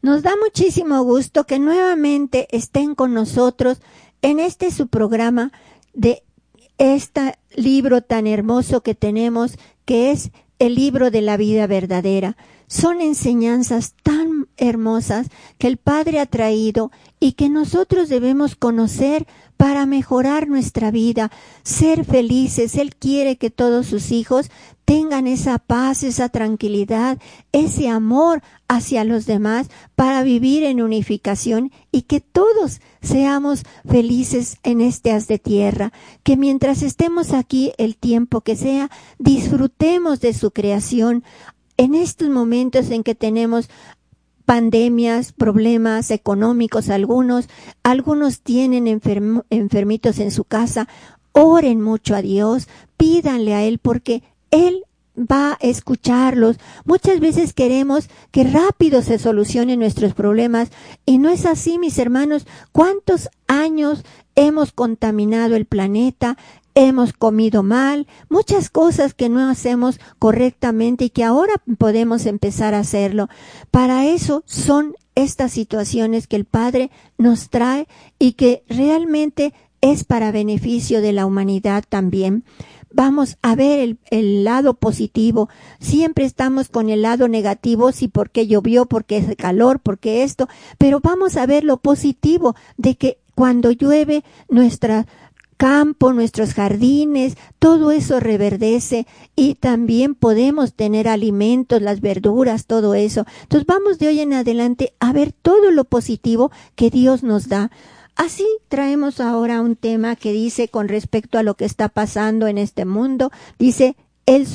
Nos da muchísimo gusto que nuevamente estén con nosotros en este su programa de este libro tan hermoso que tenemos, que es el libro de la vida verdadera. Son enseñanzas tan hermosas que el Padre ha traído y que nosotros debemos conocer para mejorar nuestra vida, ser felices. Él quiere que todos sus hijos tengan esa paz, esa tranquilidad, ese amor hacia los demás para vivir en unificación y que todos seamos felices en este haz de tierra, que mientras estemos aquí el tiempo que sea, disfrutemos de su creación. En estos momentos en que tenemos pandemias, problemas económicos algunos, algunos tienen enfermitos en su casa, oren mucho a Dios, pídanle a Él porque él va a escucharlos. Muchas veces queremos que rápido se solucionen nuestros problemas y no es así, mis hermanos. ¿Cuántos años hemos contaminado el planeta? Hemos comido mal, muchas cosas que no hacemos correctamente y que ahora podemos empezar a hacerlo. Para eso son estas situaciones que el Padre nos trae y que realmente es para beneficio de la humanidad también vamos a ver el, lado positivo. Siempre estamos con el lado negativo, si porque llovió, porque es calor, porque esto, pero vamos a ver lo positivo de que cuando llueve nuestra campo, nuestros jardines, todo eso reverdece y también podemos tener alimentos, las verduras, todo eso. Entonces vamos de hoy en adelante a ver todo lo positivo que Dios nos da. Así traemos ahora un tema que dice con respecto a lo que está pasando en este mundo, dice el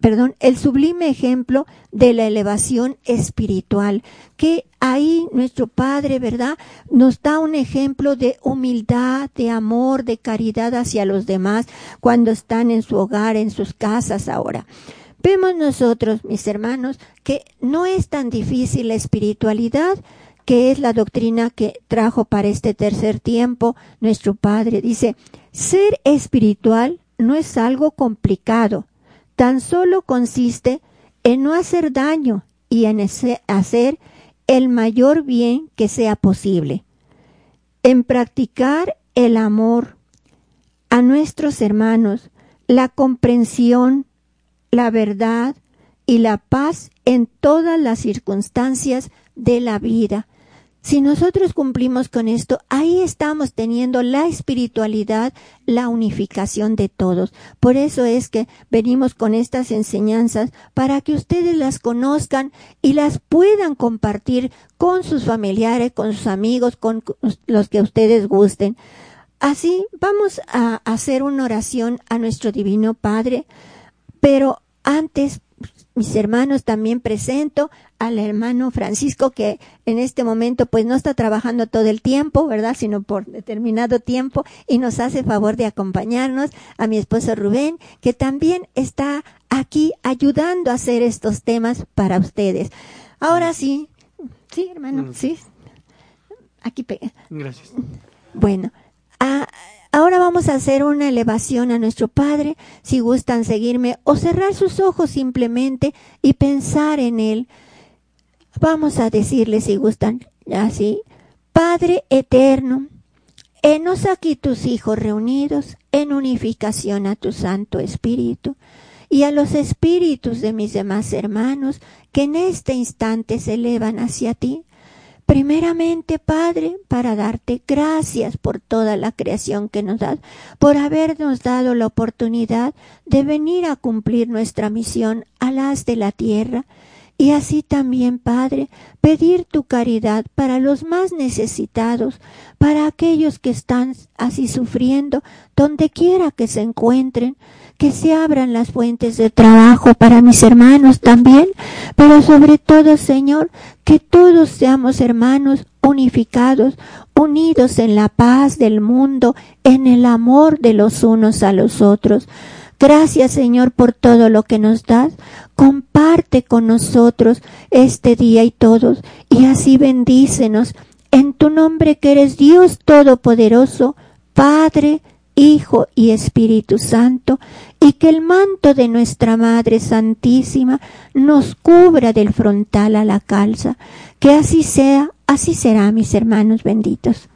perdón, el sublime ejemplo de la elevación espiritual, que ahí nuestro Padre, ¿verdad? Nos da un ejemplo de humildad, de amor, de caridad hacia los demás cuando están en su hogar, en sus casas ahora. Vemos nosotros, mis hermanos, que no es tan difícil la espiritualidad, que es la doctrina que trajo para este tercer tiempo nuestro Padre. Dice, ser espiritual no es algo complicado, tan solo consiste en no hacer daño y en hacer el mayor bien que sea posible, en practicar el amor a nuestros hermanos, la comprensión, la verdad y la paz en todas las circunstancias de la vida, si nosotros cumplimos con esto, ahí estamos teniendo la espiritualidad, la unificación de todos. Por eso es que venimos con estas enseñanzas para que ustedes las conozcan y las puedan compartir con sus familiares, con sus amigos, con los que ustedes gusten. Así vamos a hacer una oración a nuestro Divino Padre, pero antes mis hermanos también presento al hermano Francisco que en este momento pues no está trabajando todo el tiempo, ¿verdad? Sino por determinado tiempo y nos hace favor de acompañarnos a mi esposo Rubén que también está aquí ayudando a hacer estos temas para ustedes. Ahora sí, sí hermano, sí. Aquí pega. Gracias. Bueno, a, Ahora vamos a hacer una elevación a nuestro Padre, si gustan seguirme, o cerrar sus ojos simplemente y pensar en Él. Vamos a decirle si gustan así. Padre eterno, enos aquí tus hijos reunidos en unificación a tu Santo Espíritu y a los espíritus de mis demás hermanos que en este instante se elevan hacia ti. Primeramente, Padre, para darte gracias por toda la creación que nos das, por habernos dado la oportunidad de venir a cumplir nuestra misión a las de la tierra. Y así también, Padre, pedir tu caridad para los más necesitados, para aquellos que están así sufriendo, donde quiera que se encuentren, que se abran las fuentes de trabajo para mis hermanos también, pero sobre todo, Señor, que todos seamos hermanos unificados, unidos en la paz del mundo, en el amor de los unos a los otros. Gracias Señor por todo lo que nos das. Comparte con nosotros este día y todos, y así bendícenos en tu nombre que eres Dios Todopoderoso, Padre, Hijo y Espíritu Santo, y que el manto de nuestra Madre Santísima nos cubra del frontal a la calza. Que así sea, así será, mis hermanos benditos.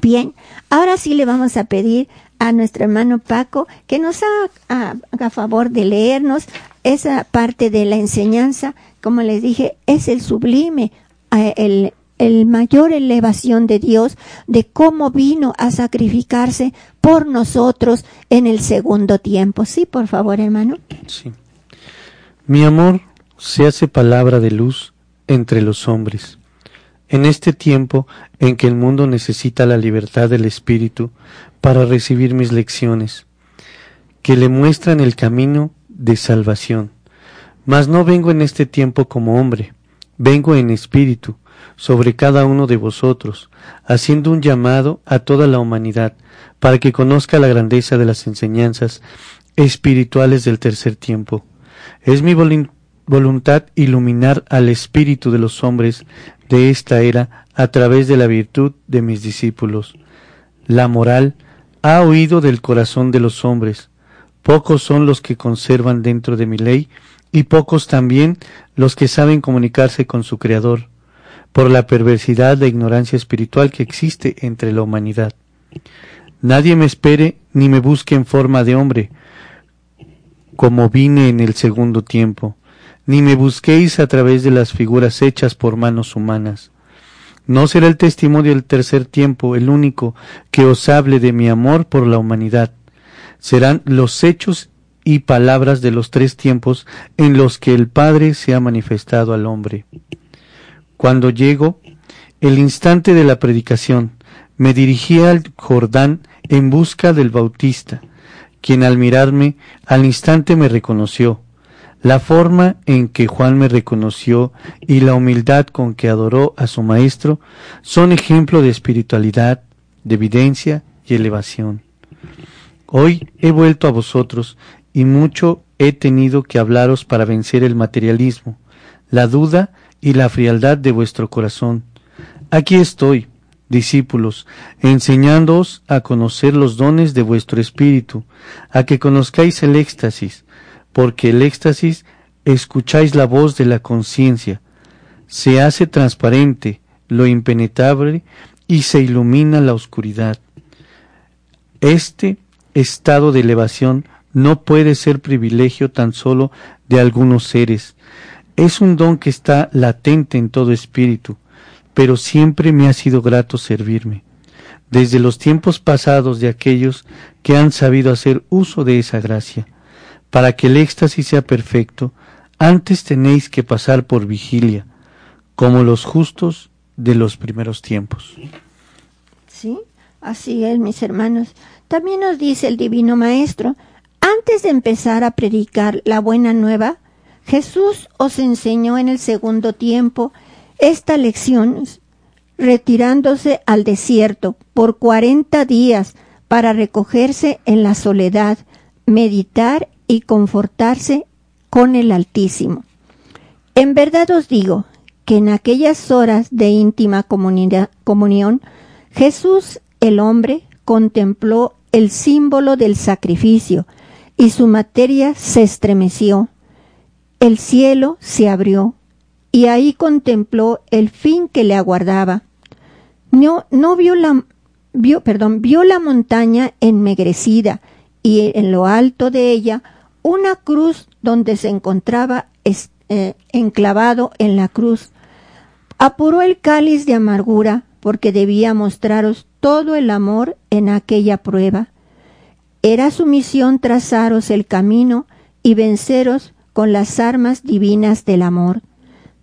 Bien, ahora sí le vamos a pedir a nuestro hermano Paco que nos haga, a favor de leernos esa parte de la enseñanza, como les dije, es el sublime, eh, el, el mayor elevación de Dios de cómo vino a sacrificarse por nosotros en el segundo tiempo. Sí, por favor, hermano. Sí. Mi amor se hace palabra de luz entre los hombres. En este tiempo en que el mundo necesita la libertad del espíritu para recibir mis lecciones, que le muestran el camino de salvación. Mas no vengo en este tiempo como hombre, vengo en espíritu, sobre cada uno de vosotros, haciendo un llamado a toda la humanidad, para que conozca la grandeza de las enseñanzas espirituales del tercer tiempo. Es mi voluntad iluminar al espíritu de los hombres de esta era a través de la virtud de mis discípulos. La moral ha oído del corazón de los hombres. Pocos son los que conservan dentro de mi ley y pocos también los que saben comunicarse con su Creador por la perversidad de ignorancia espiritual que existe entre la humanidad. Nadie me espere ni me busque en forma de hombre, como vine en el segundo tiempo, ni me busquéis a través de las figuras hechas por manos humanas. No será el testimonio del tercer tiempo el único que os hable de mi amor por la humanidad. Serán los hechos y palabras de los tres tiempos en los que el Padre se ha manifestado al hombre. Cuando llego, el instante de la predicación, me dirigí al Jordán en busca del Bautista, quien al mirarme al instante me reconoció. La forma en que Juan me reconoció y la humildad con que adoró a su Maestro son ejemplo de espiritualidad, de evidencia y elevación. Hoy he vuelto a vosotros y mucho he tenido que hablaros para vencer el materialismo, la duda y la frialdad de vuestro corazón. Aquí estoy, discípulos, enseñándoos a conocer los dones de vuestro espíritu, a que conozcáis el éxtasis, porque el éxtasis escucháis la voz de la conciencia, se hace transparente lo impenetrable y se ilumina la oscuridad. Este estado de elevación no puede ser privilegio tan solo de algunos seres, es un don que está latente en todo espíritu, pero siempre me ha sido grato servirme. Desde los tiempos pasados de aquellos que han sabido hacer uso de esa gracia. Para que el éxtasis sea perfecto, antes tenéis que pasar por vigilia, como los justos de los primeros tiempos. Sí, así es, mis hermanos. También nos dice el Divino Maestro, antes de empezar a predicar la buena nueva, Jesús os enseñó en el segundo tiempo esta lección retirándose al desierto por cuarenta días para recogerse en la soledad, meditar y confortarse con el Altísimo. En verdad os digo que en aquellas horas de íntima comunión, Jesús el hombre contempló el símbolo del sacrificio y su materia se estremeció el cielo se abrió y ahí contempló el fin que le aguardaba. No, no vio la, vio, perdón, vio la montaña enmegrecida y en lo alto de ella una cruz donde se encontraba eh, enclavado en la cruz. Apuró el cáliz de amargura porque debía mostraros todo el amor en aquella prueba. Era su misión trazaros el camino y venceros con las armas divinas del amor,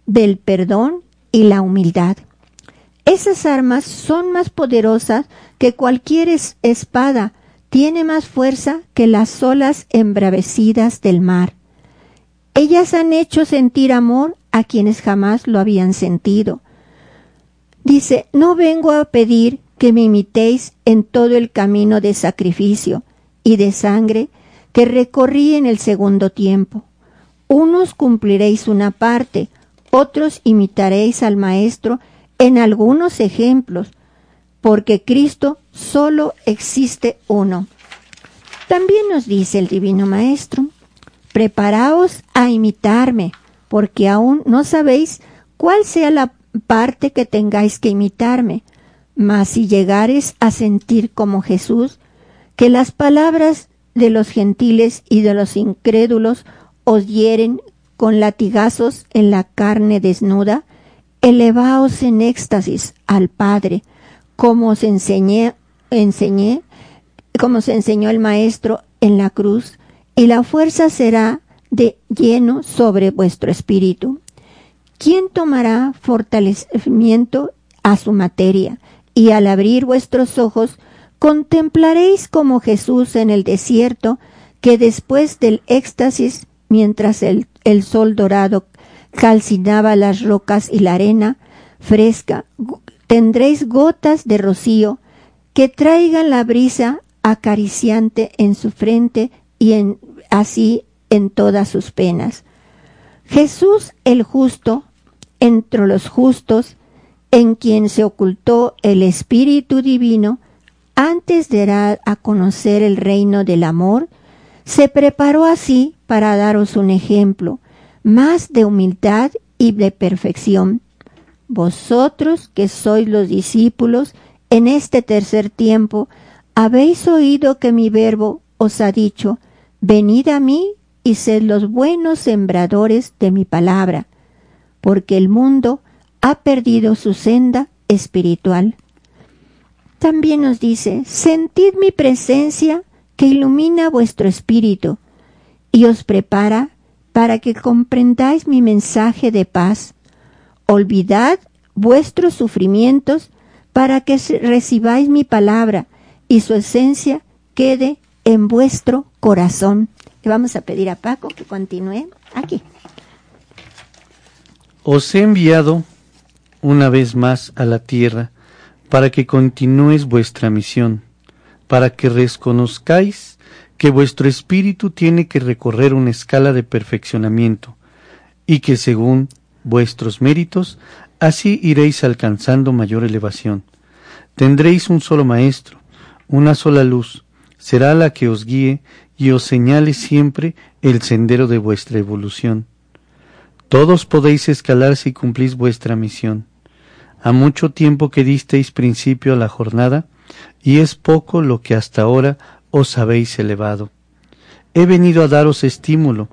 del perdón y la humildad. Esas armas son más poderosas que cualquier espada, tiene más fuerza que las olas embravecidas del mar. Ellas han hecho sentir amor a quienes jamás lo habían sentido. Dice, no vengo a pedir que me imitéis en todo el camino de sacrificio y de sangre que recorrí en el segundo tiempo. Unos cumpliréis una parte, otros imitaréis al Maestro en algunos ejemplos, porque Cristo solo existe uno. También nos dice el Divino Maestro, preparaos a imitarme, porque aún no sabéis cuál sea la parte que tengáis que imitarme, mas si llegares a sentir como Jesús, que las palabras de los gentiles y de los incrédulos os hieren con latigazos en la carne desnuda, elevaos en éxtasis al Padre, como os enseñé, enseñé, como se enseñó el Maestro en la cruz, y la fuerza será de lleno sobre vuestro espíritu. ¿Quién tomará fortalecimiento a su materia? Y al abrir vuestros ojos, contemplaréis como Jesús en el desierto, que después del éxtasis, mientras el, el sol dorado calcinaba las rocas y la arena fresca, tendréis gotas de rocío que traigan la brisa acariciante en su frente y así en todas sus penas. Jesús el justo, entre los justos, en quien se ocultó el Espíritu Divino, antes de dar a conocer el reino del amor, se preparó así para daros un ejemplo más de humildad y de perfección. Vosotros que sois los discípulos, en este tercer tiempo, habéis oído que mi verbo os ha dicho, venid a mí y sed los buenos sembradores de mi palabra, porque el mundo ha perdido su senda espiritual. También nos dice, sentid mi presencia que ilumina vuestro espíritu y os prepara para que comprendáis mi mensaje de paz. Olvidad vuestros sufrimientos para que recibáis mi palabra y su esencia quede en vuestro corazón. Le vamos a pedir a Paco que continúe aquí. Os he enviado una vez más a la tierra para que continúes vuestra misión, para que reconozcáis que vuestro espíritu tiene que recorrer una escala de perfeccionamiento y que según vuestros méritos así iréis alcanzando mayor elevación. Tendréis un solo maestro, una sola luz, será la que os guíe y os señale siempre el sendero de vuestra evolución. Todos podéis escalar si cumplís vuestra misión a mucho tiempo que disteis principio a la jornada, y es poco lo que hasta ahora os habéis elevado. He venido a daros estímulo,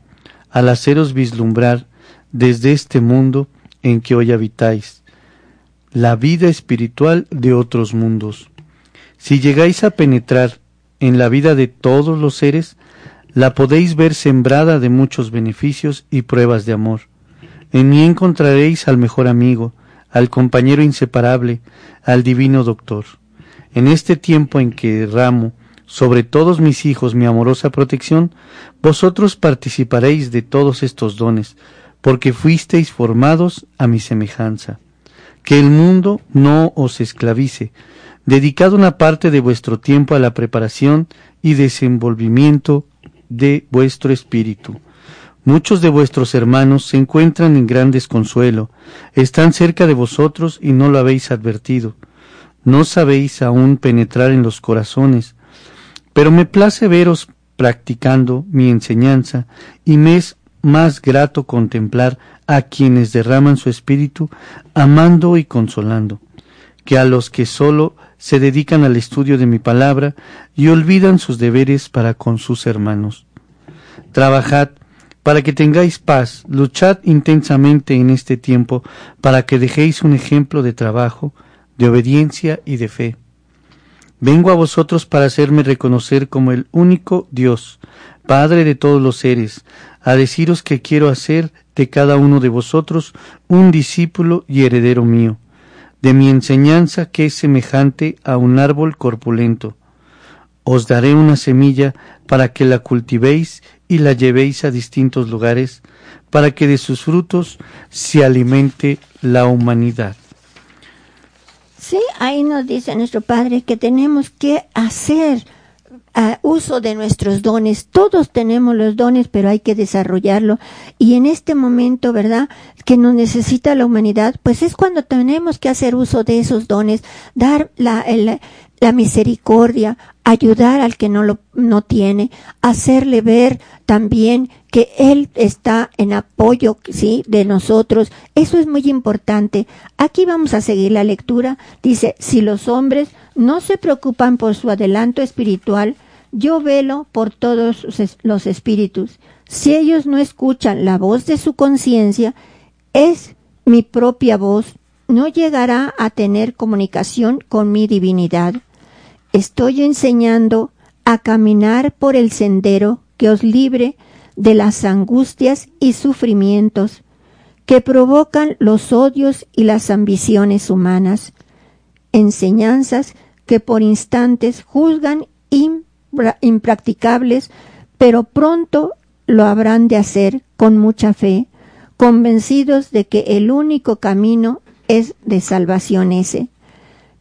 al haceros vislumbrar desde este mundo en que hoy habitáis, la vida espiritual de otros mundos. Si llegáis a penetrar en la vida de todos los seres, la podéis ver sembrada de muchos beneficios y pruebas de amor. En mí encontraréis al mejor amigo, al compañero inseparable, al divino doctor. En este tiempo en que derramo sobre todos mis hijos mi amorosa protección, vosotros participaréis de todos estos dones, porque fuisteis formados a mi semejanza. Que el mundo no os esclavice, dedicad una parte de vuestro tiempo a la preparación y desenvolvimiento de vuestro espíritu. Muchos de vuestros hermanos se encuentran en gran desconsuelo, están cerca de vosotros y no lo habéis advertido. No sabéis aún penetrar en los corazones, pero me place veros practicando mi enseñanza y me es más grato contemplar a quienes derraman su espíritu amando y consolando, que a los que sólo se dedican al estudio de mi palabra y olvidan sus deberes para con sus hermanos. Trabajad para que tengáis paz, luchad intensamente en este tiempo, para que dejéis un ejemplo de trabajo, de obediencia y de fe. Vengo a vosotros para hacerme reconocer como el único Dios, Padre de todos los seres, a deciros que quiero hacer de cada uno de vosotros un discípulo y heredero mío, de mi enseñanza que es semejante a un árbol corpulento. Os daré una semilla para que la cultivéis y la llevéis a distintos lugares, para que de sus frutos se alimente la humanidad. Sí, ahí nos dice nuestro Padre que tenemos que hacer uh, uso de nuestros dones. Todos tenemos los dones, pero hay que desarrollarlo. Y en este momento, ¿verdad? Que nos necesita la humanidad, pues es cuando tenemos que hacer uso de esos dones, dar la, el, la misericordia, ayudar al que no lo no tiene, hacerle ver también que él está en apoyo, sí, de nosotros. Eso es muy importante. Aquí vamos a seguir la lectura. Dice, si los hombres no se preocupan por su adelanto espiritual, yo velo por todos los espíritus. Si ellos no escuchan la voz de su conciencia, es mi propia voz, no llegará a tener comunicación con mi divinidad estoy enseñando a caminar por el sendero que os libre de las angustias y sufrimientos que provocan los odios y las ambiciones humanas, enseñanzas que por instantes juzgan impracticables, pero pronto lo habrán de hacer con mucha fe, convencidos de que el único camino es de salvación ese.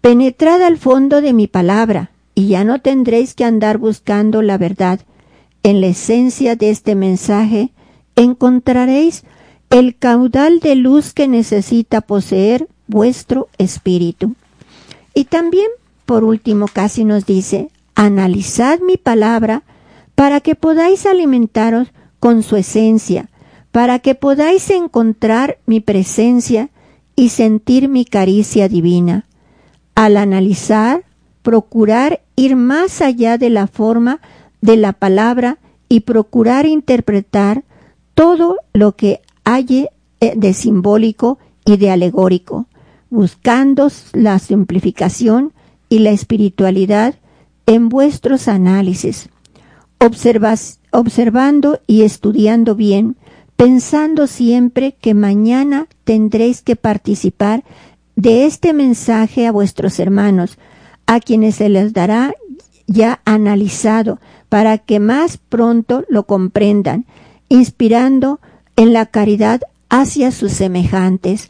Penetrad al fondo de mi palabra, y ya no tendréis que andar buscando la verdad. En la esencia de este mensaje encontraréis el caudal de luz que necesita poseer vuestro espíritu. Y también, por último, casi nos dice, analizad mi palabra para que podáis alimentaros con su esencia, para que podáis encontrar mi presencia y sentir mi caricia divina. Al analizar, procurar ir más allá de la forma de la palabra y procurar interpretar todo lo que hay eh, de simbólico y de alegórico, buscando la simplificación y la espiritualidad en vuestros análisis, observando y estudiando bien, pensando siempre que mañana tendréis que participar de este mensaje a vuestros hermanos, a quienes se les dará ya analizado para que más pronto lo comprendan, inspirando en la caridad hacia sus semejantes.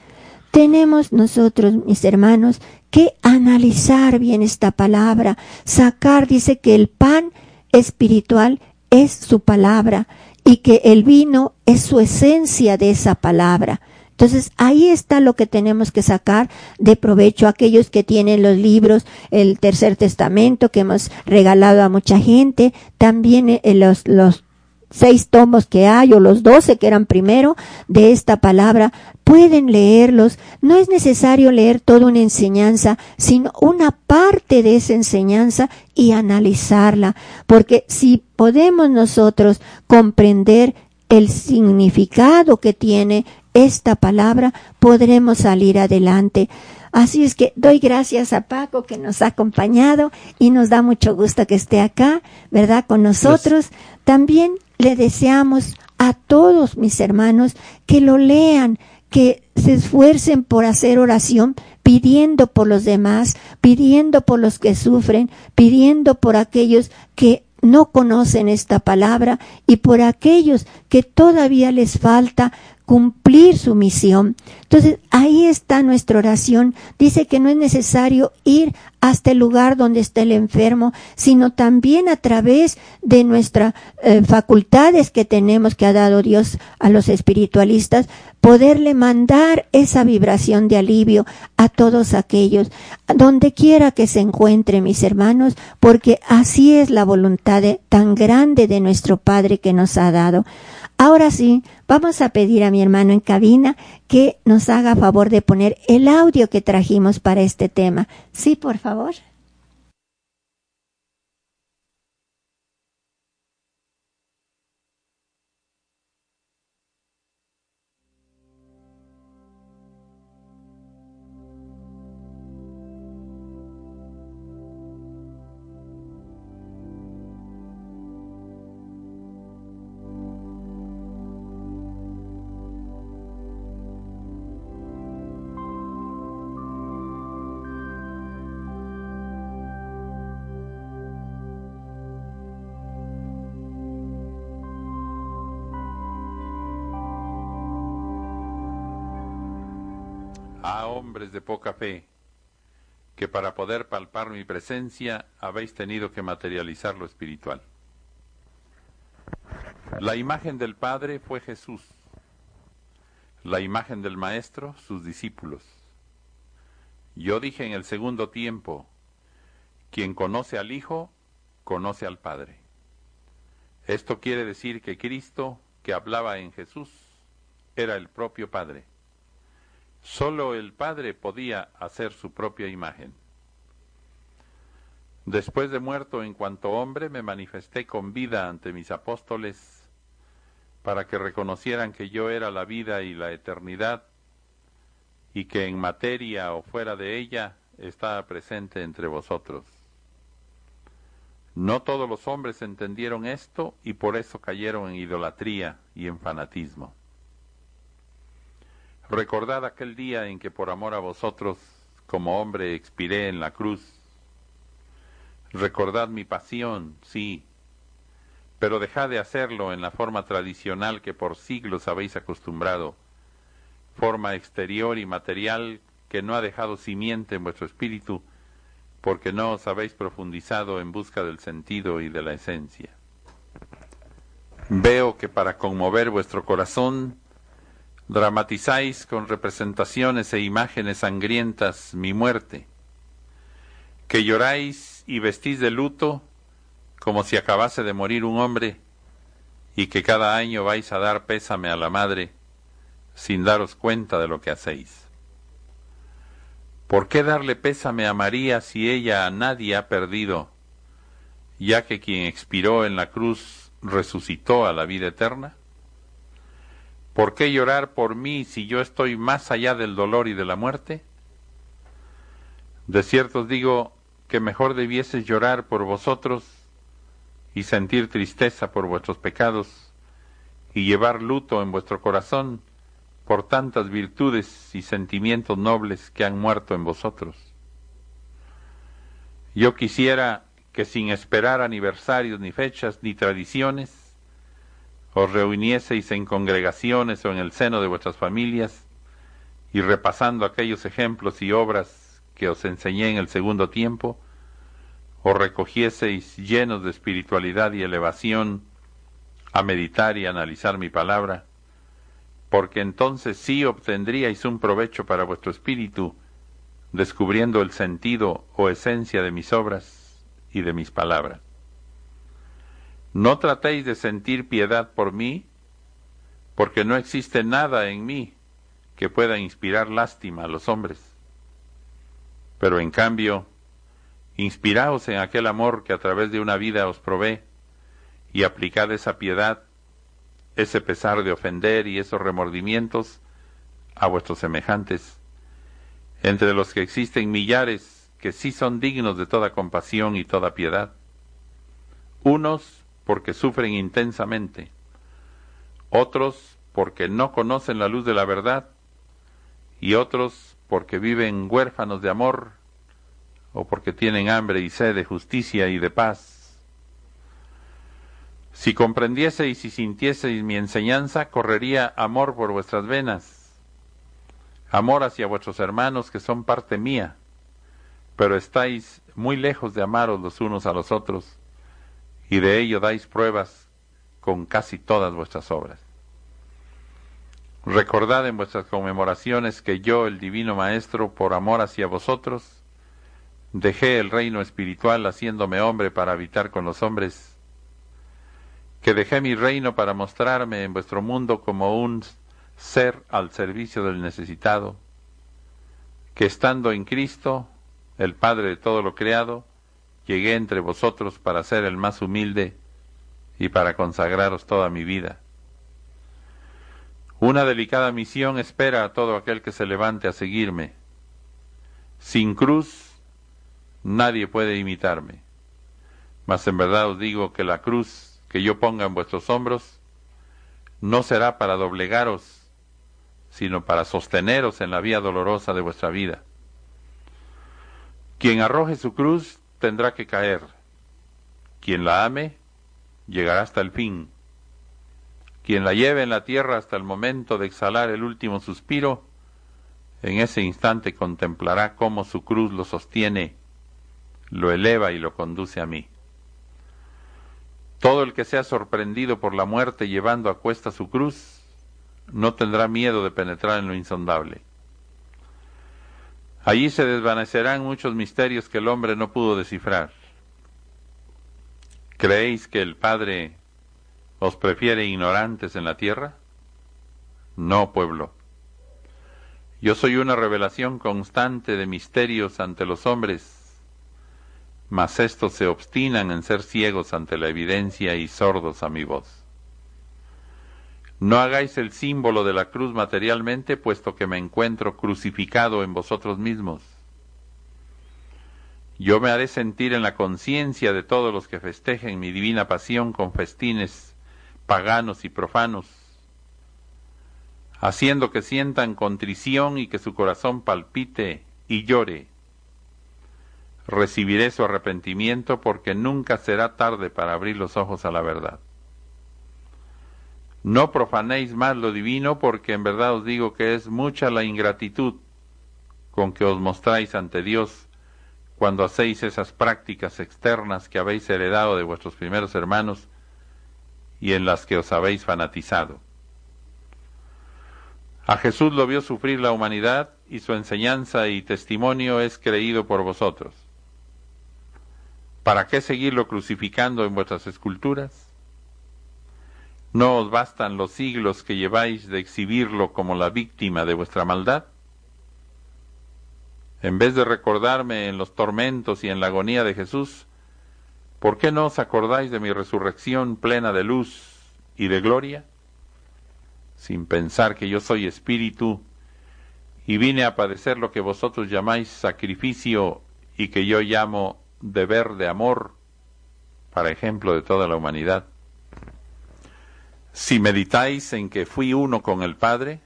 Tenemos nosotros, mis hermanos, que analizar bien esta palabra, sacar, dice que el pan espiritual es su palabra y que el vino es su esencia de esa palabra. Entonces ahí está lo que tenemos que sacar de provecho aquellos que tienen los libros, el tercer testamento que hemos regalado a mucha gente, también eh, los, los seis tomos que hay o los doce que eran primero de esta palabra, pueden leerlos. No es necesario leer toda una enseñanza, sino una parte de esa enseñanza y analizarla, porque si podemos nosotros comprender el significado que tiene esta palabra, podremos salir adelante. Así es que doy gracias a Paco que nos ha acompañado y nos da mucho gusto que esté acá, ¿verdad? Con nosotros. También le deseamos a todos mis hermanos que lo lean, que se esfuercen por hacer oración, pidiendo por los demás, pidiendo por los que sufren, pidiendo por aquellos que no conocen esta palabra y por aquellos que todavía les falta cumplir su misión. Entonces, ahí está nuestra oración. Dice que no es necesario ir hasta el lugar donde está el enfermo, sino también a través de nuestras eh, facultades que tenemos que ha dado Dios a los espiritualistas, poderle mandar esa vibración de alivio a todos aquellos, donde quiera que se encuentre, mis hermanos, porque así es la voluntad tan grande de nuestro Padre que nos ha dado. Ahora sí, vamos a pedir a mi hermano en cabina que nos haga favor de poner el audio que trajimos para este tema. Sí, por favor. Hombres de poca fe, que para poder palpar mi presencia habéis tenido que materializar lo espiritual. La imagen del Padre fue Jesús, la imagen del Maestro sus discípulos. Yo dije en el segundo tiempo, quien conoce al Hijo, conoce al Padre. Esto quiere decir que Cristo, que hablaba en Jesús, era el propio Padre. Solo el Padre podía hacer su propia imagen. Después de muerto en cuanto hombre, me manifesté con vida ante mis apóstoles para que reconocieran que yo era la vida y la eternidad y que en materia o fuera de ella estaba presente entre vosotros. No todos los hombres entendieron esto y por eso cayeron en idolatría y en fanatismo. Recordad aquel día en que por amor a vosotros, como hombre, expiré en la cruz. Recordad mi pasión, sí, pero dejad de hacerlo en la forma tradicional que por siglos habéis acostumbrado, forma exterior y material que no ha dejado simiente en vuestro espíritu, porque no os habéis profundizado en busca del sentido y de la esencia. Veo que para conmover vuestro corazón dramatizáis con representaciones e imágenes sangrientas mi muerte, que lloráis y vestís de luto como si acabase de morir un hombre, y que cada año vais a dar pésame a la madre, sin daros cuenta de lo que hacéis. ¿Por qué darle pésame a María si ella a nadie ha perdido, ya que quien expiró en la cruz resucitó a la vida eterna? ¿Por qué llorar por mí si yo estoy más allá del dolor y de la muerte? De cierto os digo que mejor debieses llorar por vosotros y sentir tristeza por vuestros pecados y llevar luto en vuestro corazón por tantas virtudes y sentimientos nobles que han muerto en vosotros. Yo quisiera que sin esperar aniversarios ni fechas ni tradiciones, os reunieseis en congregaciones o en el seno de vuestras familias y repasando aquellos ejemplos y obras que os enseñé en el segundo tiempo, os recogieseis llenos de espiritualidad y elevación a meditar y analizar mi palabra, porque entonces sí obtendríais un provecho para vuestro espíritu, descubriendo el sentido o esencia de mis obras y de mis palabras. No tratéis de sentir piedad por mí, porque no existe nada en mí que pueda inspirar lástima a los hombres. Pero en cambio, inspiraos en aquel amor que a través de una vida os provee, y aplicad esa piedad, ese pesar de ofender y esos remordimientos a vuestros semejantes, entre los que existen millares que sí son dignos de toda compasión y toda piedad. Unos porque sufren intensamente, otros porque no conocen la luz de la verdad y otros porque viven huérfanos de amor o porque tienen hambre y sed de justicia y de paz. Si comprendieseis y sintieseis mi enseñanza, correría amor por vuestras venas, amor hacia vuestros hermanos que son parte mía, pero estáis muy lejos de amaros los unos a los otros y de ello dais pruebas con casi todas vuestras obras. Recordad en vuestras conmemoraciones que yo, el Divino Maestro, por amor hacia vosotros, dejé el reino espiritual haciéndome hombre para habitar con los hombres, que dejé mi reino para mostrarme en vuestro mundo como un ser al servicio del necesitado, que estando en Cristo, el Padre de todo lo creado, llegué entre vosotros para ser el más humilde y para consagraros toda mi vida. Una delicada misión espera a todo aquel que se levante a seguirme. Sin cruz nadie puede imitarme. Mas en verdad os digo que la cruz que yo ponga en vuestros hombros no será para doblegaros, sino para sosteneros en la vía dolorosa de vuestra vida. Quien arroje su cruz tendrá que caer. Quien la ame, llegará hasta el fin. Quien la lleve en la tierra hasta el momento de exhalar el último suspiro, en ese instante contemplará cómo su cruz lo sostiene, lo eleva y lo conduce a mí. Todo el que sea sorprendido por la muerte llevando a cuesta su cruz, no tendrá miedo de penetrar en lo insondable. Allí se desvanecerán muchos misterios que el hombre no pudo descifrar. ¿Creéis que el Padre os prefiere ignorantes en la tierra? No, pueblo. Yo soy una revelación constante de misterios ante los hombres, mas estos se obstinan en ser ciegos ante la evidencia y sordos a mi voz. No hagáis el símbolo de la cruz materialmente, puesto que me encuentro crucificado en vosotros mismos. Yo me haré sentir en la conciencia de todos los que festejen mi divina pasión con festines paganos y profanos, haciendo que sientan contrición y que su corazón palpite y llore. Recibiré su arrepentimiento porque nunca será tarde para abrir los ojos a la verdad. No profanéis más lo divino, porque en verdad os digo que es mucha la ingratitud con que os mostráis ante Dios cuando hacéis esas prácticas externas que habéis heredado de vuestros primeros hermanos y en las que os habéis fanatizado. A Jesús lo vio sufrir la humanidad y su enseñanza y testimonio es creído por vosotros. ¿Para qué seguirlo crucificando en vuestras esculturas? ¿No os bastan los siglos que lleváis de exhibirlo como la víctima de vuestra maldad? En vez de recordarme en los tormentos y en la agonía de Jesús, ¿por qué no os acordáis de mi resurrección plena de luz y de gloria? Sin pensar que yo soy espíritu y vine a padecer lo que vosotros llamáis sacrificio y que yo llamo deber de amor, para ejemplo de toda la humanidad. Si meditáis en que fui uno con el Padre,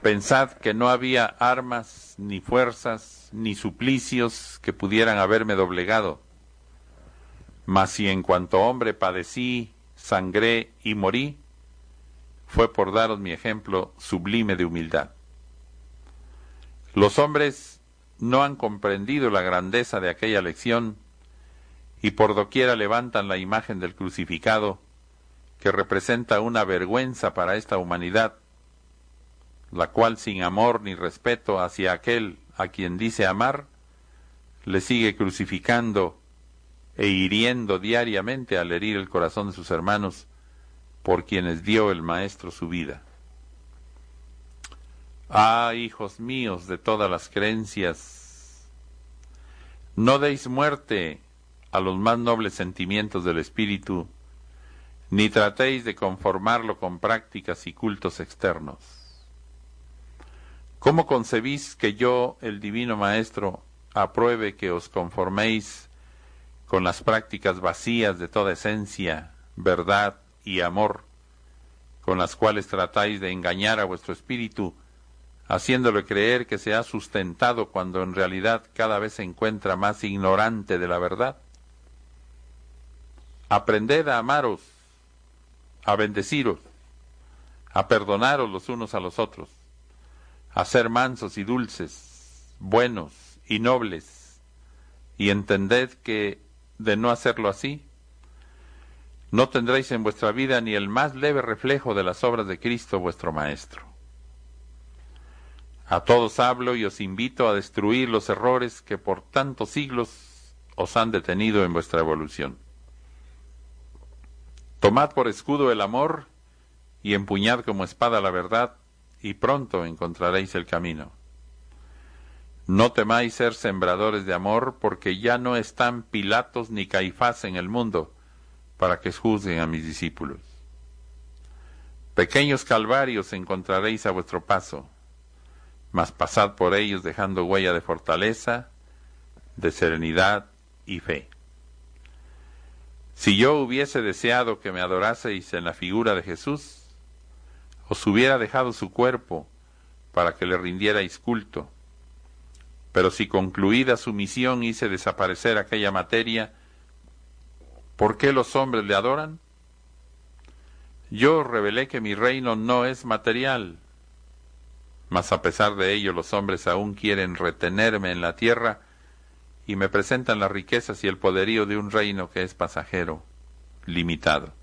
pensad que no había armas, ni fuerzas, ni suplicios que pudieran haberme doblegado. Mas si en cuanto hombre padecí, sangré y morí, fue por daros mi ejemplo sublime de humildad. Los hombres no han comprendido la grandeza de aquella lección y por doquiera levantan la imagen del crucificado, que representa una vergüenza para esta humanidad, la cual sin amor ni respeto hacia aquel a quien dice amar, le sigue crucificando e hiriendo diariamente al herir el corazón de sus hermanos por quienes dio el Maestro su vida. Ah, hijos míos de todas las creencias, no deis muerte a los más nobles sentimientos del espíritu, ni tratéis de conformarlo con prácticas y cultos externos. ¿Cómo concebís que yo, el Divino Maestro, apruebe que os conforméis con las prácticas vacías de toda esencia, verdad y amor, con las cuales tratáis de engañar a vuestro espíritu, haciéndole creer que se ha sustentado cuando en realidad cada vez se encuentra más ignorante de la verdad? Aprended a amaros a bendeciros, a perdonaros los unos a los otros, a ser mansos y dulces, buenos y nobles, y entended que de no hacerlo así, no tendréis en vuestra vida ni el más leve reflejo de las obras de Cristo vuestro Maestro. A todos hablo y os invito a destruir los errores que por tantos siglos os han detenido en vuestra evolución. Tomad por escudo el amor y empuñad como espada la verdad, y pronto encontraréis el camino. No temáis ser sembradores de amor, porque ya no están Pilatos ni Caifás en el mundo para que juzguen a mis discípulos. Pequeños calvarios encontraréis a vuestro paso, mas pasad por ellos dejando huella de fortaleza, de serenidad y fe. Si yo hubiese deseado que me adoraseis en la figura de Jesús, os hubiera dejado su cuerpo para que le rindierais culto. Pero si concluida su misión hice desaparecer aquella materia, ¿por qué los hombres le adoran? Yo revelé que mi reino no es material. mas a pesar de ello los hombres aún quieren retenerme en la tierra y me presentan las riquezas y el poderío de un reino que es pasajero, limitado.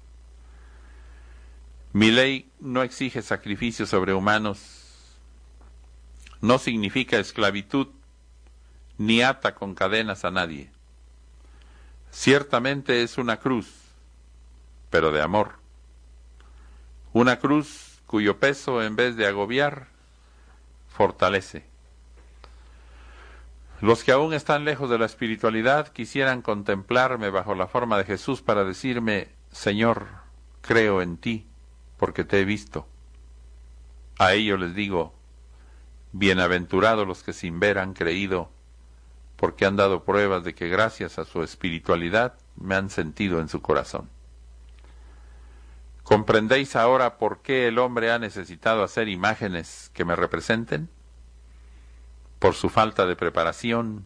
Mi ley no exige sacrificios sobrehumanos, no significa esclavitud, ni ata con cadenas a nadie. Ciertamente es una cruz, pero de amor. Una cruz cuyo peso, en vez de agobiar, fortalece. Los que aún están lejos de la espiritualidad quisieran contemplarme bajo la forma de Jesús para decirme, Señor, creo en ti porque te he visto. A ellos les digo, bienaventurados los que sin ver han creído, porque han dado pruebas de que gracias a su espiritualidad me han sentido en su corazón. ¿Comprendéis ahora por qué el hombre ha necesitado hacer imágenes que me representen? Por su falta de preparación,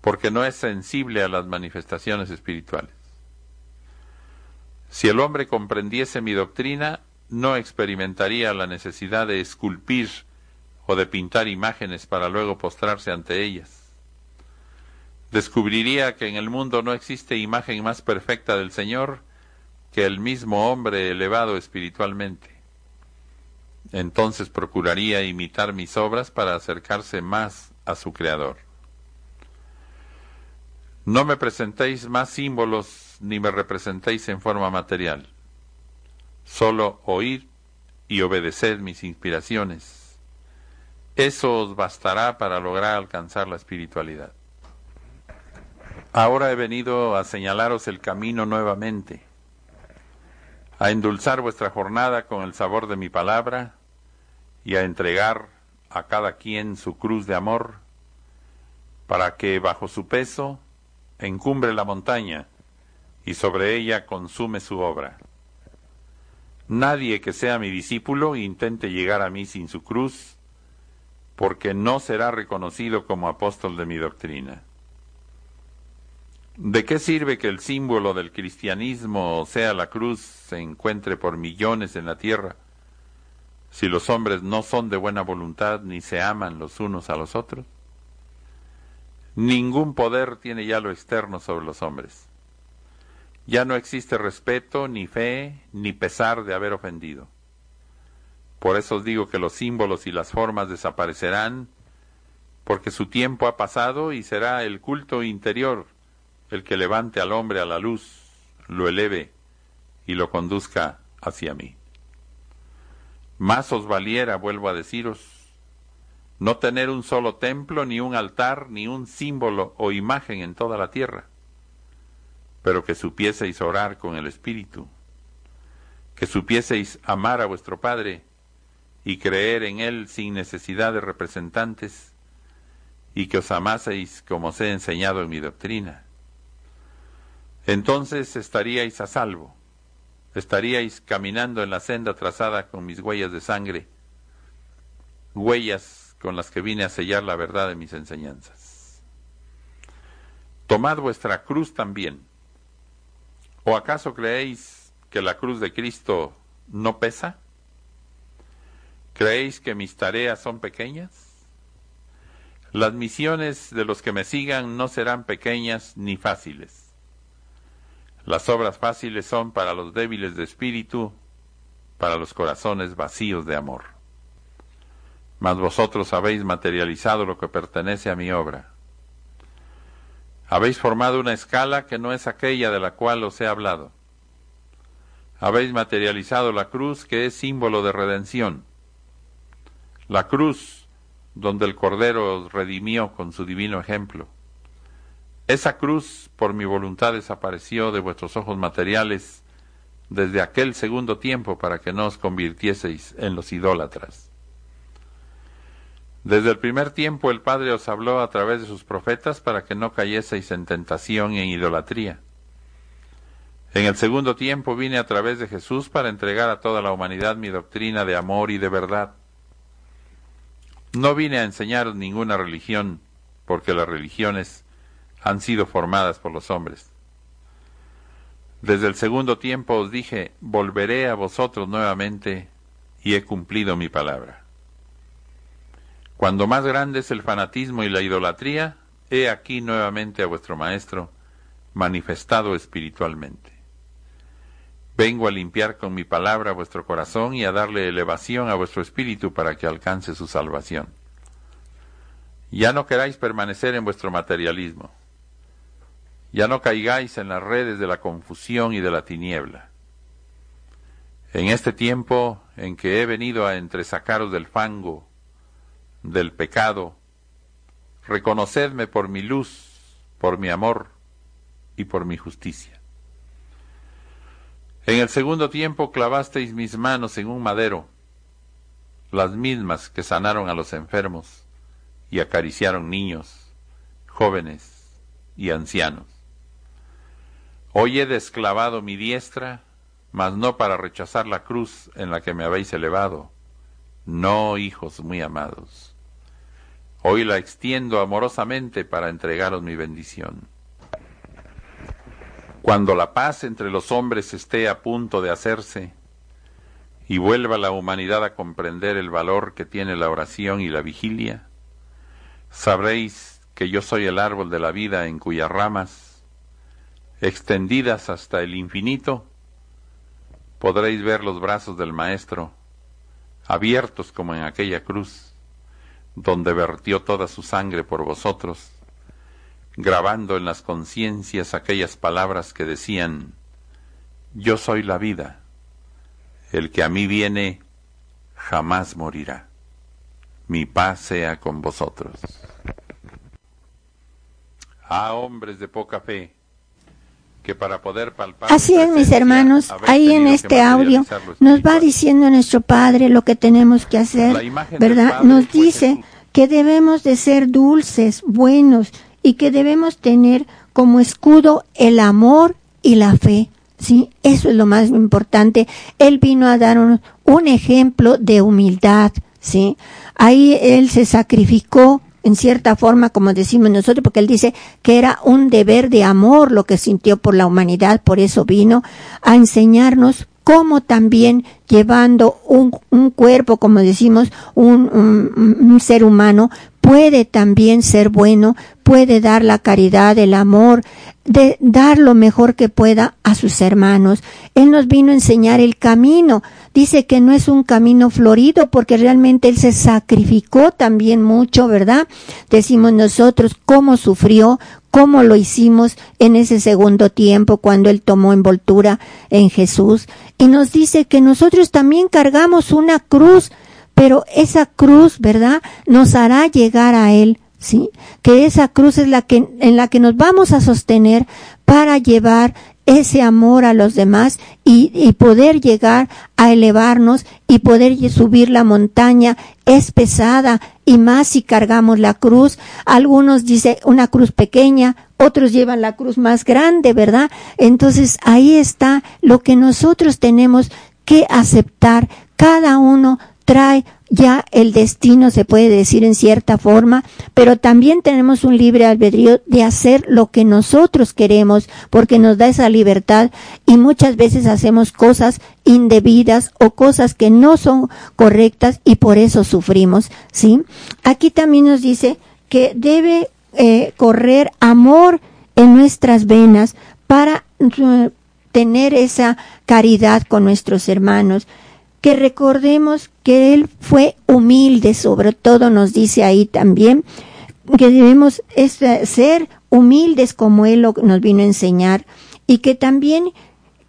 porque no es sensible a las manifestaciones espirituales. Si el hombre comprendiese mi doctrina, no experimentaría la necesidad de esculpir o de pintar imágenes para luego postrarse ante ellas. Descubriría que en el mundo no existe imagen más perfecta del Señor que el mismo hombre elevado espiritualmente. Entonces procuraría imitar mis obras para acercarse más a su Creador. No me presentéis más símbolos ni me representéis en forma material. Solo oír y obedecer mis inspiraciones. Eso os bastará para lograr alcanzar la espiritualidad. Ahora he venido a señalaros el camino nuevamente, a endulzar vuestra jornada con el sabor de mi palabra y a entregar a cada quien su cruz de amor, para que bajo su peso encumbre la montaña y sobre ella consume su obra. Nadie que sea mi discípulo intente llegar a mí sin su cruz, porque no será reconocido como apóstol de mi doctrina. ¿De qué sirve que el símbolo del cristianismo, sea la cruz, se encuentre por millones en la tierra, si los hombres no son de buena voluntad ni se aman los unos a los otros? Ningún poder tiene ya lo externo sobre los hombres. Ya no existe respeto, ni fe, ni pesar de haber ofendido. Por eso os digo que los símbolos y las formas desaparecerán, porque su tiempo ha pasado y será el culto interior el que levante al hombre a la luz, lo eleve y lo conduzca hacia mí. Más os valiera, vuelvo a deciros, no tener un solo templo, ni un altar, ni un símbolo o imagen en toda la tierra pero que supieseis orar con el Espíritu, que supieseis amar a vuestro Padre y creer en Él sin necesidad de representantes, y que os amaseis como os he enseñado en mi doctrina. Entonces estaríais a salvo, estaríais caminando en la senda trazada con mis huellas de sangre, huellas con las que vine a sellar la verdad de mis enseñanzas. Tomad vuestra cruz también, ¿O acaso creéis que la cruz de Cristo no pesa? ¿Creéis que mis tareas son pequeñas? Las misiones de los que me sigan no serán pequeñas ni fáciles. Las obras fáciles son para los débiles de espíritu, para los corazones vacíos de amor. Mas vosotros habéis materializado lo que pertenece a mi obra. Habéis formado una escala que no es aquella de la cual os he hablado. Habéis materializado la cruz que es símbolo de redención. La cruz donde el Cordero os redimió con su divino ejemplo. Esa cruz por mi voluntad desapareció de vuestros ojos materiales desde aquel segundo tiempo para que no os convirtieseis en los idólatras. Desde el primer tiempo el Padre os habló a través de sus profetas para que no cayeseis en tentación y en idolatría. En el segundo tiempo vine a través de Jesús para entregar a toda la humanidad mi doctrina de amor y de verdad. No vine a enseñaros ninguna religión, porque las religiones han sido formadas por los hombres. Desde el segundo tiempo os dije, volveré a vosotros nuevamente y he cumplido mi palabra. Cuando más grande es el fanatismo y la idolatría, he aquí nuevamente a vuestro Maestro, manifestado espiritualmente. Vengo a limpiar con mi palabra vuestro corazón y a darle elevación a vuestro espíritu para que alcance su salvación. Ya no queráis permanecer en vuestro materialismo. Ya no caigáis en las redes de la confusión y de la tiniebla. En este tiempo en que he venido a entresacaros del fango, del pecado, reconocedme por mi luz, por mi amor y por mi justicia. En el segundo tiempo clavasteis mis manos en un madero, las mismas que sanaron a los enfermos y acariciaron niños, jóvenes y ancianos. Hoy he desclavado mi diestra, mas no para rechazar la cruz en la que me habéis elevado. No, hijos muy amados. Hoy la extiendo amorosamente para entregaros mi bendición. Cuando la paz entre los hombres esté a punto de hacerse y vuelva la humanidad a comprender el valor que tiene la oración y la vigilia, sabréis que yo soy el árbol de la vida en cuyas ramas, extendidas hasta el infinito, podréis ver los brazos del Maestro, abiertos como en aquella cruz, donde vertió toda su sangre por vosotros, grabando en las conciencias aquellas palabras que decían, Yo soy la vida, el que a mí viene jamás morirá. Mi paz sea con vosotros. Ah, hombres de poca fe, que para poder palpar Así es, mis hermanos, ahí en este audio nos va diciendo nuestro Padre lo que tenemos que hacer, ¿verdad? Nos dice que debemos de ser dulces, buenos y que debemos tener como escudo el amor y la fe. Sí, eso es lo más importante. Él vino a dar un, un ejemplo de humildad, sí. Ahí él se sacrificó en cierta forma, como decimos nosotros, porque él dice que era un deber de amor lo que sintió por la humanidad, por eso vino a enseñarnos cómo también llevando un, cuerpo, como decimos, un, un, un, ser humano, puede también ser bueno, puede dar la caridad, el amor, de dar lo mejor que pueda a sus hermanos. Él nos vino a enseñar el camino. Dice que no es un camino florido porque realmente Él se sacrificó también mucho, ¿verdad? Decimos nosotros cómo sufrió, cómo lo hicimos en ese segundo tiempo cuando Él tomó envoltura en Jesús. Y nos dice que nosotros también cargamos una cruz, pero esa cruz, ¿verdad? Nos hará llegar a Él ¿sí? Que esa cruz es la que, en la que nos vamos a sostener para llevar ese amor a los demás y, y, poder llegar a elevarnos y poder subir la montaña es pesada y más si cargamos la cruz. Algunos dicen una cruz pequeña, otros llevan la cruz más grande, ¿verdad? Entonces ahí está lo que nosotros tenemos que aceptar. Cada uno trae ya el destino se puede decir en cierta forma, pero también tenemos un libre albedrío de hacer lo que nosotros queremos, porque nos da esa libertad y muchas veces hacemos cosas indebidas o cosas que no son correctas y por eso sufrimos, ¿sí? Aquí también nos dice que debe eh, correr amor en nuestras venas para uh, tener esa caridad con nuestros hermanos que recordemos que Él fue humilde, sobre todo nos dice ahí también, que debemos ser humildes como Él nos vino a enseñar y que también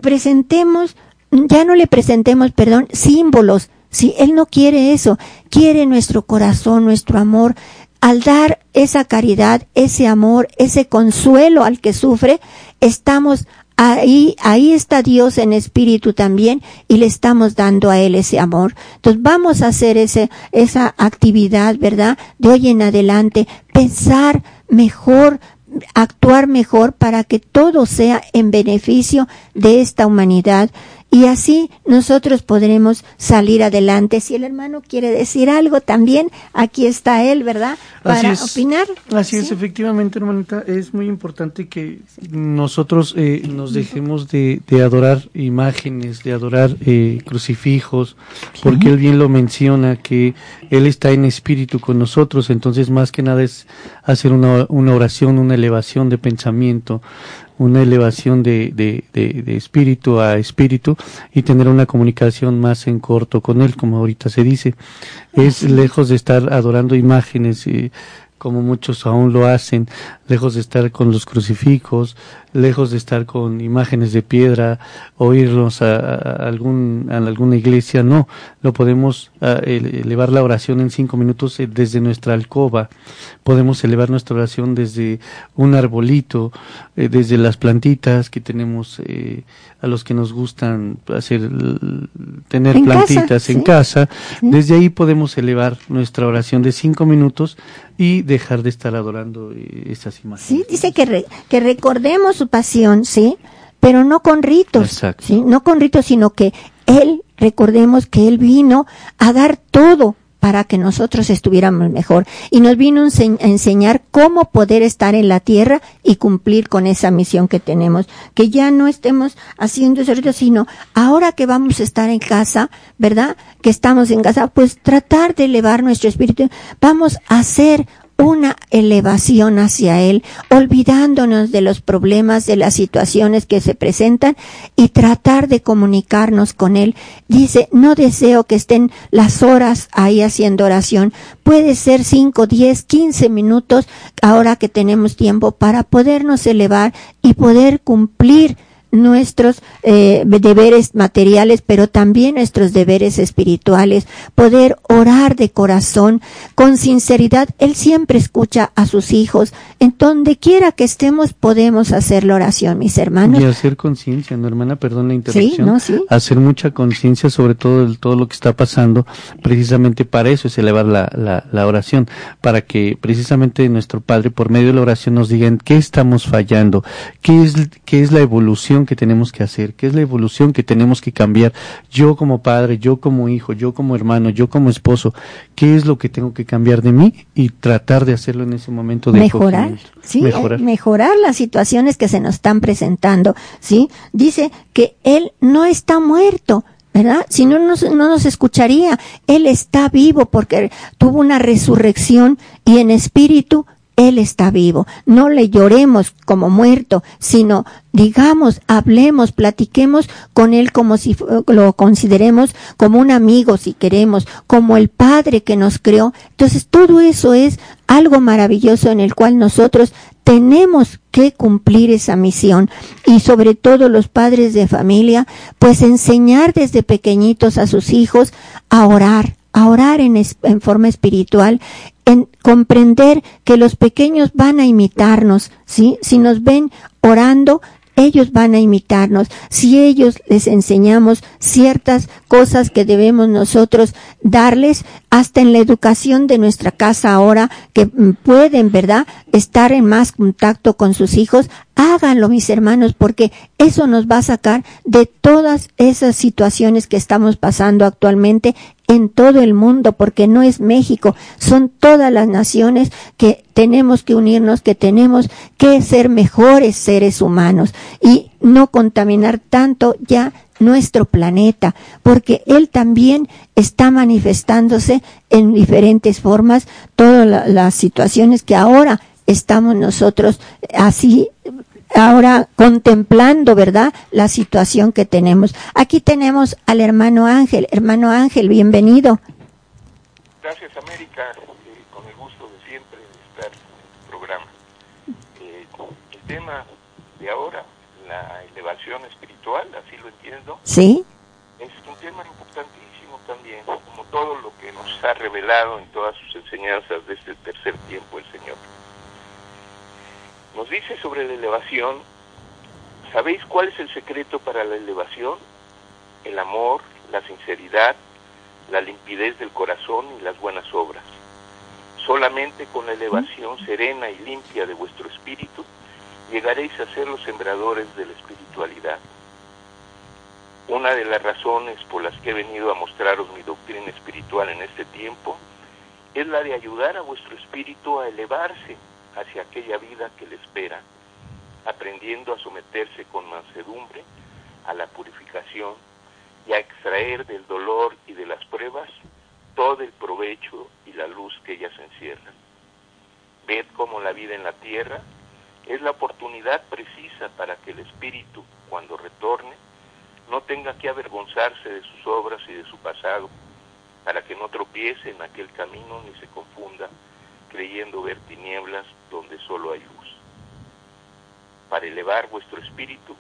presentemos, ya no le presentemos, perdón, símbolos, si Él no quiere eso, quiere nuestro corazón, nuestro amor, al dar esa caridad, ese amor, ese consuelo al que sufre, estamos Ahí, ahí está Dios en espíritu también y le estamos dando a Él ese amor. Entonces vamos a hacer ese, esa actividad, ¿verdad? De hoy en adelante, pensar mejor, actuar mejor para que todo sea en beneficio de esta humanidad y así nosotros podremos salir adelante. Si el hermano quiere decir algo también, aquí está él, ¿verdad? Para opinar. Así es, efectivamente, hermanita, es muy importante que nosotros eh, nos dejemos de, adorar imágenes, de adorar eh, crucifijos, porque él bien lo menciona, que él está en espíritu con nosotros, entonces más que nada es hacer una, una oración, una elevación de pensamiento, una elevación de, de, de, espíritu a espíritu y tener una comunicación más en corto con él, como ahorita se dice. Es lejos de estar adorando imágenes, y como muchos aún lo hacen, lejos de estar con los crucifijos, lejos de estar con imágenes de piedra o irnos a, algún, a alguna iglesia, no, lo podemos elevar la oración en cinco minutos eh, desde nuestra alcoba, podemos elevar nuestra oración desde un arbolito, eh, desde las plantitas que tenemos, eh, a los que nos gustan hacer, tener plantitas en casa, desde ahí podemos elevar nuestra oración de cinco minutos y dejar de estar adorando esas imágenes. Sí, dice que, que recordemos su pasión, ¿sí? Pero no con ritos, ¿sí? No con ritos, sino que Él, recordemos que Él vino a dar todo para que nosotros estuviéramos mejor. Y nos vino a enseñar cómo poder estar en la tierra y cumplir con esa misión que tenemos. Que ya no estemos haciendo ese rito, sino ahora que vamos a estar en casa, ¿verdad? Que estamos en casa, pues tratar de elevar nuestro espíritu. Vamos a hacer una elevación hacia Él, olvidándonos de los problemas, de las situaciones que se presentan y tratar de comunicarnos con Él. Dice, no deseo que estén las horas ahí haciendo oración. Puede ser cinco, diez, quince minutos ahora que tenemos tiempo para podernos elevar y poder cumplir nuestros eh, deberes materiales, pero también nuestros deberes espirituales, poder orar de corazón, con sinceridad. Él siempre escucha a sus hijos. En donde quiera que estemos podemos hacer la oración, mis hermanos. Y hacer conciencia, ¿no, hermana? Perdón la interrupción. Hacer mucha conciencia sobre todo todo lo que está pasando. Precisamente para eso es elevar la, la, la oración, para que precisamente nuestro Padre, por medio de la oración, nos diga en qué estamos fallando, qué es, qué es la evolución que tenemos que hacer, qué es la evolución que tenemos que cambiar. Yo como padre, yo como hijo, yo como hermano, yo como esposo, qué es lo que tengo que cambiar de mí y tratar de hacerlo en ese momento de mejorar, sí, mejorar. mejorar las situaciones que se nos están presentando, sí. Dice que él no está muerto, ¿verdad? Si no nos, no nos escucharía. Él está vivo porque tuvo una resurrección y en espíritu él está vivo. No le lloremos como muerto, sino digamos, hablemos, platiquemos con Él como si lo consideremos como un amigo, si queremos, como el Padre que nos creó. Entonces, todo eso es algo maravilloso en el cual nosotros tenemos que cumplir esa misión y sobre todo los padres de familia, pues enseñar desde pequeñitos a sus hijos a orar, a orar en, forma espiritual, en comprender que los pequeños van a imitarnos. Si nos ven orando, ellos van a imitarnos. Si ellos les enseñamos ciertas cosas que debemos nosotros darles, hasta en la educación de nuestra casa ahora, que pueden, ¿verdad?, estar en más contacto con sus hijos, háganlo, mis hermanos, porque eso nos va a sacar de todas esas situaciones que estamos pasando actualmente en todo el mundo, porque no es México, son todas las naciones que tenemos que unirnos, que tenemos que ser mejores seres humanos y no contaminar tanto ya nuestro planeta, porque él también está manifestándose en diferentes formas, todas las situaciones que ahora estamos nosotros así ahora contemplando, ¿verdad? La situación que tenemos. Aquí tenemos al hermano Ángel. Hermano Ángel, bienvenido. Gracias, América. Eh, con el gusto de siempre estar en el programa. Eh, el tema de ahora, la elevación espiritual, así lo entiendo. Sí. Es un tema importantísimo también, como todo lo que nos ha revelado en todas sus enseñanzas de este tercer tiempo el Señor. Nos dice sobre la elevación, ¿sabéis cuál es el secreto para la elevación? El amor, la sinceridad, la limpidez del corazón y las buenas obras. Solamente con la elevación serena y limpia de vuestro espíritu llegaréis a ser los sembradores de la espiritualidad. Una de las razones por las que he venido a mostraros mi doctrina espiritual en este tiempo es la de ayudar a vuestro espíritu a elevarse hacia aquella vida que le espera, aprendiendo a someterse con mansedumbre a la purificación y a extraer del dolor y de las pruebas todo el provecho y la luz que ellas encierran. Ved cómo la vida en la tierra es la oportunidad precisa para que el espíritu, cuando retorne, no tenga que avergonzarse de sus obras y de su pasado, para que no tropiece en aquel camino ni se confunda, creyendo ver tinieblas donde solo hay luz. Para elevar vuestro espíritu,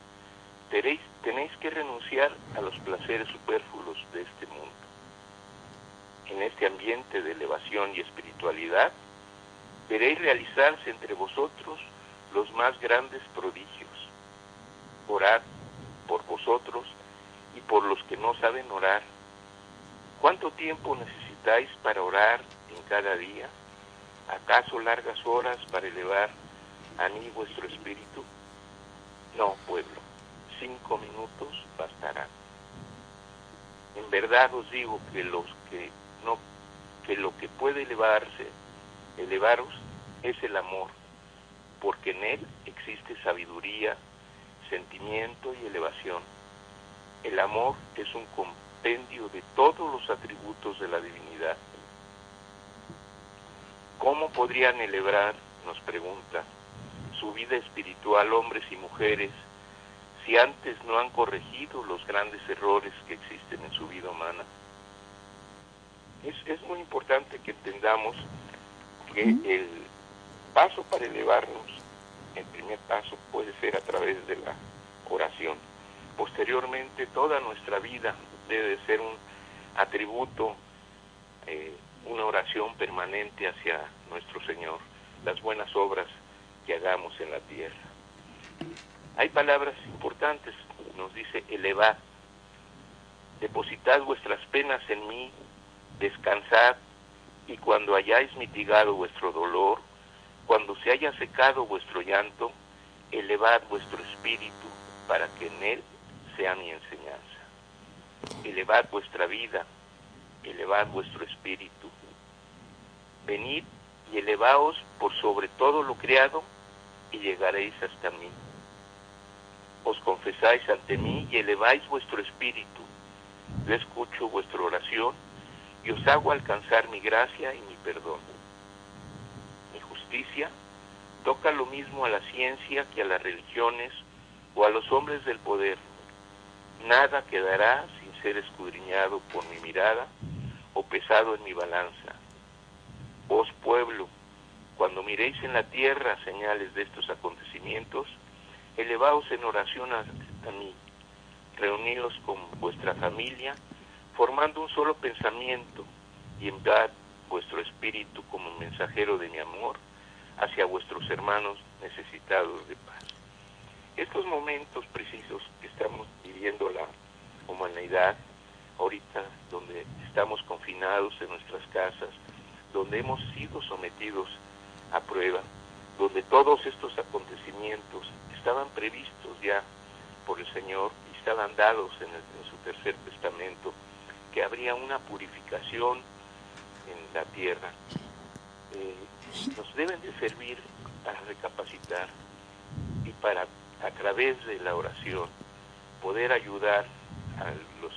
tenéis, tenéis que renunciar a los placeres superfluos de este mundo. En este ambiente de elevación y espiritualidad, veréis realizarse entre vosotros los más grandes prodigios. Orad por vosotros y por los que no saben orar. ¿Cuánto tiempo necesitáis para orar en cada día? ¿Acaso largas horas para elevar a mí vuestro espíritu? No, pueblo, cinco minutos bastarán. En verdad os digo que que lo que puede elevarse, elevaros, es el amor, porque en él existe sabiduría, sentimiento y elevación. El amor es un compendio de todos los atributos de la divinidad. ¿Cómo podrían elevar, nos pregunta, su vida espiritual hombres y mujeres si antes no han corregido los grandes errores que existen en su vida humana? Es, es muy importante que entendamos que el paso para elevarnos, el primer paso puede ser a través de la oración. Posteriormente, toda nuestra vida debe de ser un atributo, eh, una oración permanente hacia nuestro Señor, las buenas obras que hagamos en la tierra. Hay palabras importantes, nos dice elevar, depositad vuestras penas en mí, descansad, y cuando hayáis mitigado vuestro dolor, cuando se haya secado vuestro llanto, elevad vuestro espíritu para que en él sea mi enseñanza. Elevad vuestra vida, elevad vuestro espíritu. Venid y elevaos por sobre todo lo creado y llegaréis hasta mí. Os confesáis ante mí y eleváis vuestro espíritu. Yo escucho vuestra oración y os hago alcanzar mi gracia y mi perdón. Mi justicia toca lo mismo a la ciencia que a las religiones o a los hombres del poder. Nada quedará sin ser escudriñado por mi mirada o pesado en mi balanza. Vos pueblo, cuando miréis en la tierra señales de estos acontecimientos, elevaos en oración a, mí, reuníos con vuestra familia, formando un solo pensamiento, y enviad vuestro espíritu como mensajero de mi amor hacia vuestros hermanos necesitados de paz. Estos momentos precisos que estamos viviendo la humanidad, ahorita donde estamos confinados en nuestras casas, donde hemos sido sometidos a prueba, donde todos estos acontecimientos estaban previstos ya por el Señor y estaban dados en, su tercer testamento, que habría una purificación en la tierra, eh, nos deben de servir para recapacitar y para, a través de la oración, poder ayudar a los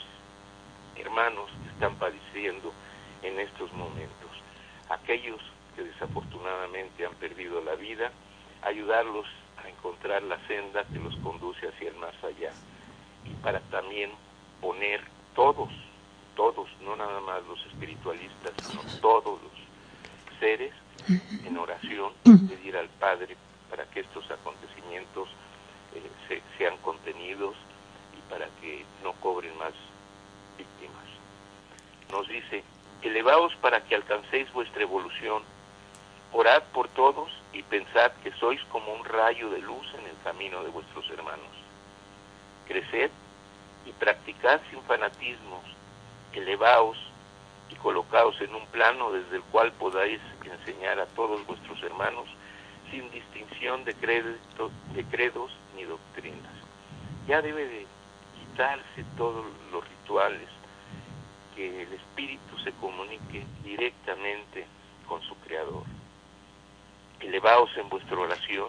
hermanos que están padeciendo en estos momentos. Aquellos que desafortunadamente han perdido la vida, ayudarlos a encontrar la senda que los conduce hacia el más allá. Y para también poner todos, todos, no nada más los espiritualistas, sino todos los seres en oración, pedir al Padre para que estos acontecimientos eh, se, sean contenidos y para que no cobren más víctimas. Nos dice, elevaos para que alcancéis vuestra evolución, orad por todos y pensad que sois como un rayo de luz en el camino de vuestros hermanos. Creced y practicad sin fanatismos, elevaos y colocaos en un plano desde el cual podáis enseñar a todos vuestros hermanos sin distinción de, crédito, de credos ni doctrinas. Ya debe de saltarse todos los rituales, que el espíritu se comunique directamente con su creador. Elevaos en vuestra oración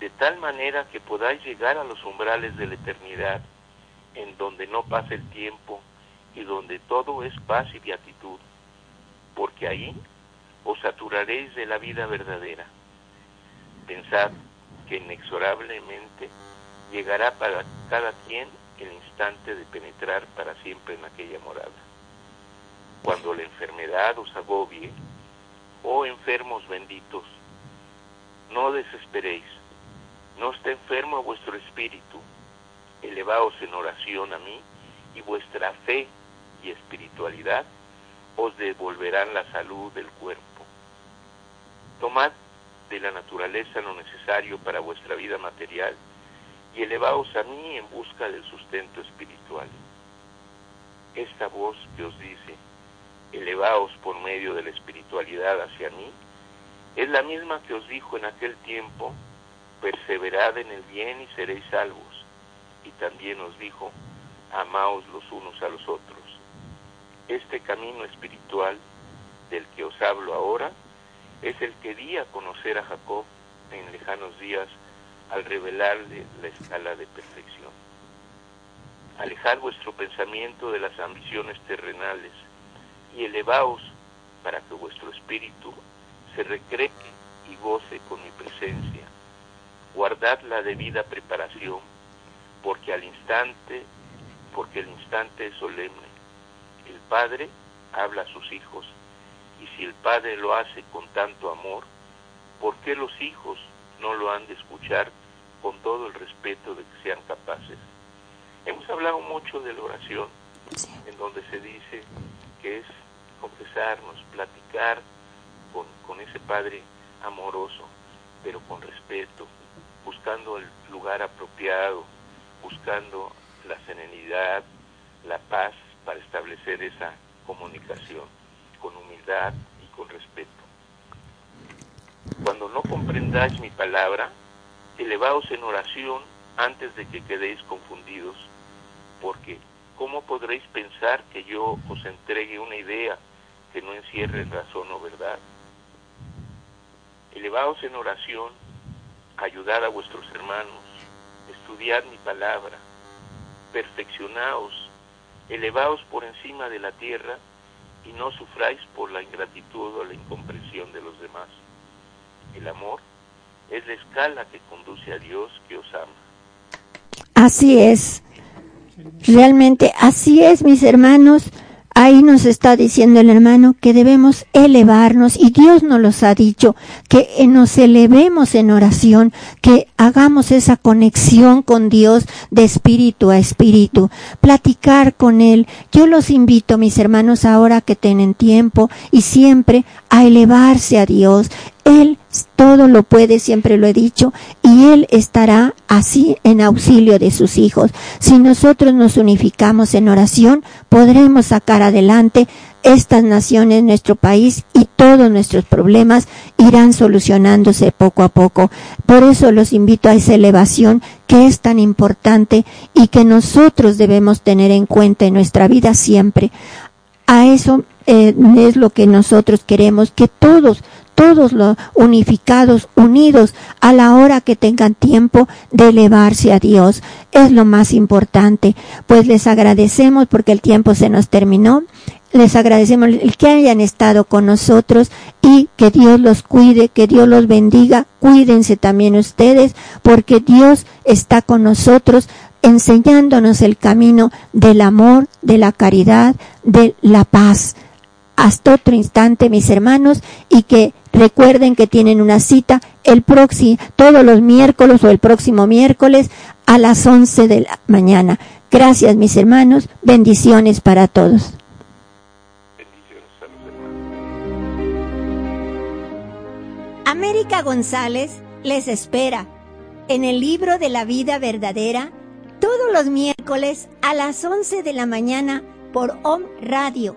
de tal manera que podáis llegar a los umbrales de la eternidad, en donde no pasa el tiempo y donde todo es paz y beatitud, porque ahí os saturaréis de la vida verdadera. Pensad que inexorablemente llegará para cada quien el instante de penetrar para siempre en aquella morada. Cuando la enfermedad os agobie, oh enfermos benditos, no desesperéis, no esté enfermo vuestro espíritu, elevaos en oración a mí y vuestra fe y espiritualidad os devolverán la salud del cuerpo. Tomad de la naturaleza lo necesario para vuestra vida material y elevaos a mí en busca del sustento espiritual. Esta voz que os dice, elevaos por medio de la espiritualidad hacia mí, es la misma que os dijo en aquel tiempo, perseverad en el bien y seréis salvos. Y también os dijo, amaos los unos a los otros. Este camino espiritual del que os hablo ahora es el que di a conocer a Jacob en lejanos días al revelarle la escala de perfección. Alejad vuestro pensamiento de las ambiciones terrenales y elevaos para que vuestro espíritu se recree y goce con mi presencia. Guardad la debida preparación, porque al instante, porque el instante es solemne. El Padre habla a sus hijos, y si el Padre lo hace con tanto amor, ¿por qué los hijos no lo han de escuchar con todo el respeto de que sean capaces. Hemos hablado mucho de la oración, en donde se dice que es confesarnos, platicar con, ese Padre amoroso, pero con respeto, buscando el lugar apropiado, buscando la serenidad, la paz para establecer esa comunicación con humildad y con respeto. Cuando no comprendáis mi palabra, elevaos en oración antes de que quedéis confundidos, porque ¿cómo podréis pensar que yo os entregue una idea que no encierre razón o verdad? Elevaos en oración, ayudad a vuestros hermanos, estudiad mi palabra, perfeccionaos, elevaos por encima de la tierra y no sufráis por la ingratitud o la incomprensión de los demás. El amor es la escala que conduce a Dios que os ama. Así es. Realmente así es, mis hermanos. Ahí nos está diciendo el hermano que debemos elevarnos y Dios nos los ha dicho, que nos elevemos en oración, que hagamos esa conexión con Dios de espíritu a espíritu, platicar con Él. Yo los invito, mis hermanos, ahora que tienen tiempo y siempre a elevarse a Dios. Él todo lo puede, siempre lo he dicho, y Él estará así en auxilio de sus hijos. Si nosotros nos unificamos en oración, podremos sacar adelante estas naciones, nuestro país y todos nuestros problemas irán solucionándose poco a poco. Por eso los invito a esa elevación que es tan importante y que nosotros debemos tener en cuenta en nuestra vida siempre. A eso eh, es lo que nosotros queremos, que todos todos los unificados, unidos a la hora que tengan tiempo de elevarse a Dios. Es lo más importante. Pues les agradecemos porque el tiempo se nos terminó. Les agradecemos el que hayan estado con nosotros y que Dios los cuide, que Dios los bendiga. Cuídense también ustedes porque Dios está con nosotros enseñándonos el camino del amor, de la caridad, de la paz hasta otro instante, mis hermanos, y que recuerden que tienen una cita el próximo, todos los miércoles o el próximo miércoles a las 11 de la mañana. Gracias, mis hermanos. Bendiciones para todos. América González les espera en el libro de la vida verdadera todos los miércoles a las 11 de la mañana por OM Radio